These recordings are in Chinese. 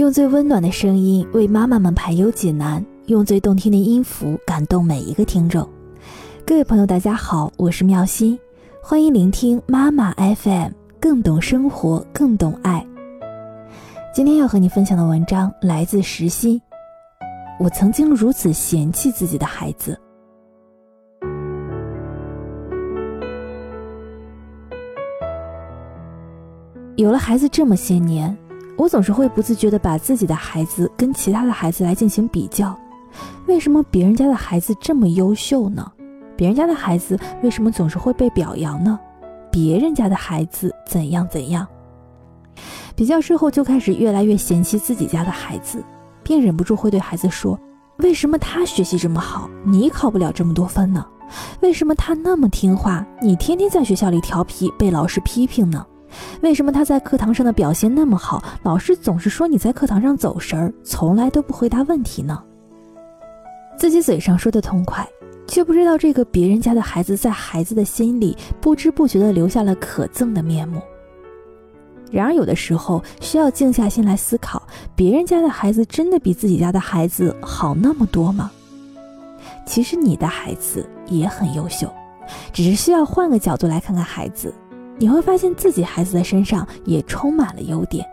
用最温暖的声音为妈妈们排忧解难，用最动听的音符感动每一个听众。各位朋友，大家好，我是妙心，欢迎聆听妈妈 FM，更懂生活，更懂爱。今天要和你分享的文章来自石心。我曾经如此嫌弃自己的孩子。有了孩子这么些年，我总是会不自觉地把自己的孩子跟其他的孩子来进行比较。为什么别人家的孩子这么优秀呢？别人家的孩子为什么总是会被表扬呢？别人家的孩子怎样怎样？比较之后，就开始越来越嫌弃自己家的孩子，并忍不住会对孩子说：“为什么他学习这么好，你考不了这么多分呢？为什么他那么听话，你天天在学校里调皮，被老师批评呢？”为什么他在课堂上的表现那么好，老师总是说你在课堂上走神儿，从来都不回答问题呢？自己嘴上说的痛快，却不知道这个别人家的孩子在孩子的心里不知不觉地留下了可憎的面目。然而，有的时候需要静下心来思考，别人家的孩子真的比自己家的孩子好那么多吗？其实你的孩子也很优秀，只是需要换个角度来看看孩子。你会发现自己孩子的身上也充满了优点。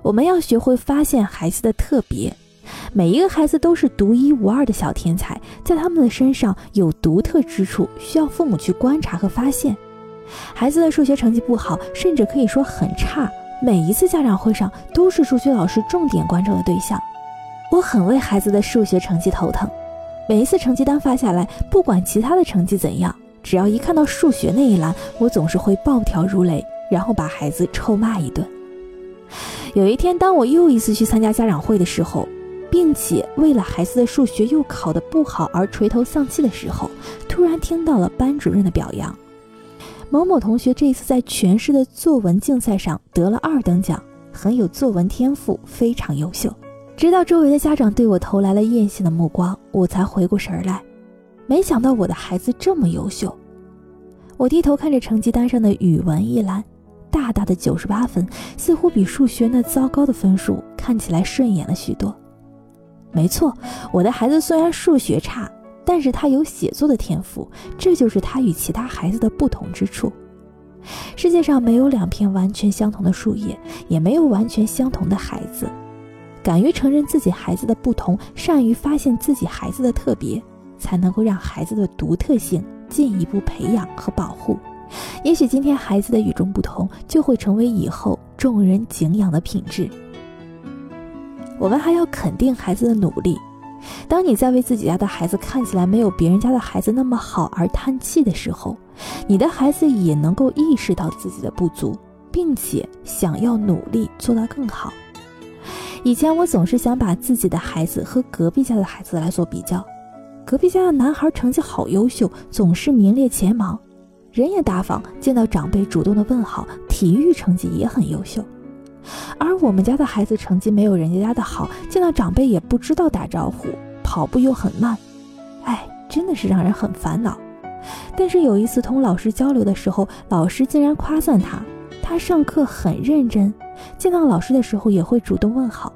我们要学会发现孩子的特别，每一个孩子都是独一无二的小天才，在他们的身上有独特之处，需要父母去观察和发现。孩子的数学成绩不好，甚至可以说很差，每一次家长会上都是数学老师重点关注的对象。我很为孩子的数学成绩头疼，每一次成绩单发下来，不管其他的成绩怎样。只要一看到数学那一栏，我总是会暴跳如雷，然后把孩子臭骂一顿。有一天，当我又一次去参加家长会的时候，并且为了孩子的数学又考得不好而垂头丧气的时候，突然听到了班主任的表扬：某某同学这次在全市的作文竞赛上得了二等奖，很有作文天赋，非常优秀。直到周围的家长对我投来了艳羡的目光，我才回过神来。没想到我的孩子这么优秀，我低头看着成绩单上的语文一栏，大大的九十八分，似乎比数学那糟糕的分数看起来顺眼了许多。没错，我的孩子虽然数学差，但是他有写作的天赋，这就是他与其他孩子的不同之处。世界上没有两片完全相同的树叶，也没有完全相同的孩子。敢于承认自己孩子的不同，善于发现自己孩子的特别。才能够让孩子的独特性进一步培养和保护。也许今天孩子的与众不同，就会成为以后众人敬仰的品质。我们还要肯定孩子的努力。当你在为自己家的孩子看起来没有别人家的孩子那么好而叹气的时候，你的孩子也能够意识到自己的不足，并且想要努力做到更好。以前我总是想把自己的孩子和隔壁家的孩子来做比较。隔壁家的男孩成绩好优秀，总是名列前茅，人也大方，见到长辈主动的问好，体育成绩也很优秀。而我们家的孩子成绩没有人家家的好，见到长辈也不知道打招呼，跑步又很慢，哎，真的是让人很烦恼。但是有一次同老师交流的时候，老师竟然夸赞他，他上课很认真，见到老师的时候也会主动问好。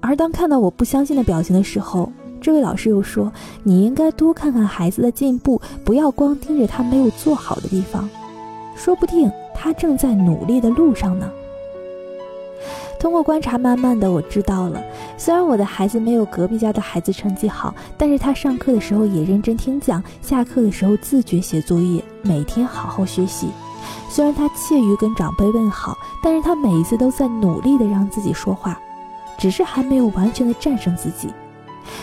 而当看到我不相信的表情的时候，这位老师又说：“你应该多看看孩子的进步，不要光盯着他没有做好的地方，说不定他正在努力的路上呢。”通过观察，慢慢的我知道了，虽然我的孩子没有隔壁家的孩子成绩好，但是他上课的时候也认真听讲，下课的时候自觉写作业，每天好好学习。虽然他怯于跟长辈问好，但是他每一次都在努力的让自己说话，只是还没有完全的战胜自己。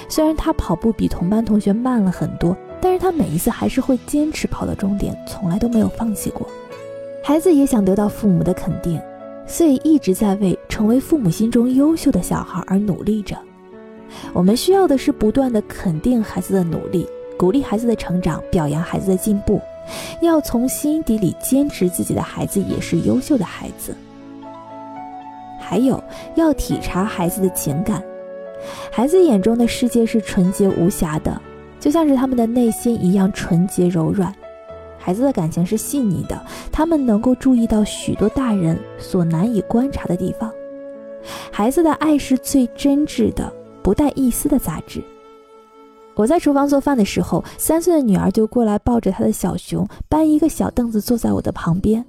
虽然他跑步比同班同学慢了很多，但是他每一次还是会坚持跑到终点，从来都没有放弃过。孩子也想得到父母的肯定，所以一直在为成为父母心中优秀的小孩而努力着。我们需要的是不断的肯定孩子的努力，鼓励孩子的成长，表扬孩子的进步，要从心底里坚持自己的孩子也是优秀的孩子。还有要体察孩子的情感。孩子眼中的世界是纯洁无瑕的，就像是他们的内心一样纯洁柔软。孩子的感情是细腻的，他们能够注意到许多大人所难以观察的地方。孩子的爱是最真挚的，不带一丝的杂质。我在厨房做饭的时候，三岁的女儿就过来抱着她的小熊，搬一个小凳子坐在我的旁边。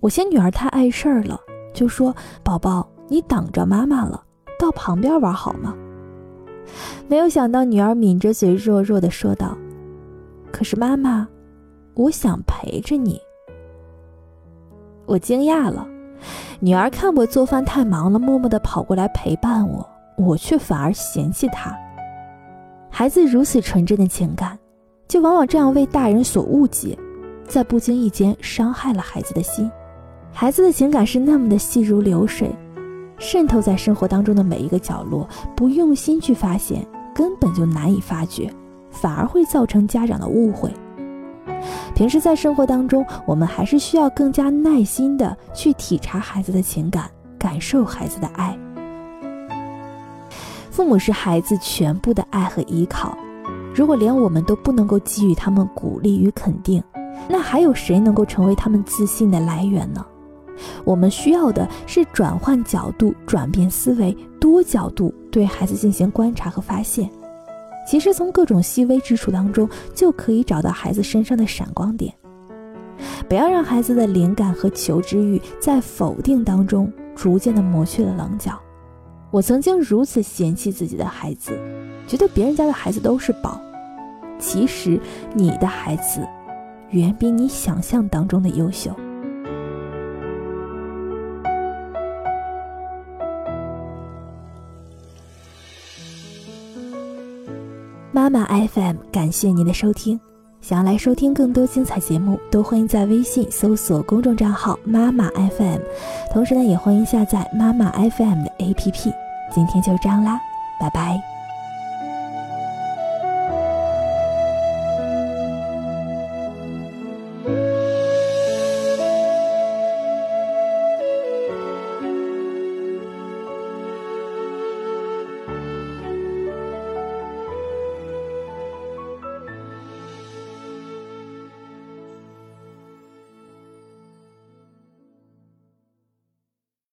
我嫌女儿太碍事儿了，就说：“宝宝，你挡着妈妈了，到旁边玩好吗？”没有想到，女儿抿着嘴，弱弱的说道：“可是妈妈，我想陪着你。”我惊讶了，女儿看我做饭太忙了，默默的跑过来陪伴我，我却反而嫌弃她。孩子如此纯真的情感，就往往这样为大人所误解，在不经意间伤害了孩子的心。孩子的情感是那么的细如流水，渗透在生活当中的每一个角落，不用心去发现，根本就难以发觉，反而会造成家长的误会。平时在生活当中，我们还是需要更加耐心的去体察孩子的情感，感受孩子的爱。父母是孩子全部的爱和依靠，如果连我们都不能够给予他们鼓励与肯定，那还有谁能够成为他们自信的来源呢？我们需要的是转换角度、转变思维、多角度对孩子进行观察和发现。其实从各种细微之处当中，就可以找到孩子身上的闪光点。不要让孩子的灵感和求知欲在否定当中逐渐的磨去了棱角。我曾经如此嫌弃自己的孩子，觉得别人家的孩子都是宝。其实你的孩子，远比你想象当中的优秀。妈妈 FM，感谢您的收听。想要来收听更多精彩节目，都欢迎在微信搜索公众账号“妈妈 FM”，同时呢，也欢迎下载妈妈 FM 的 APP。今天就这样啦，拜拜。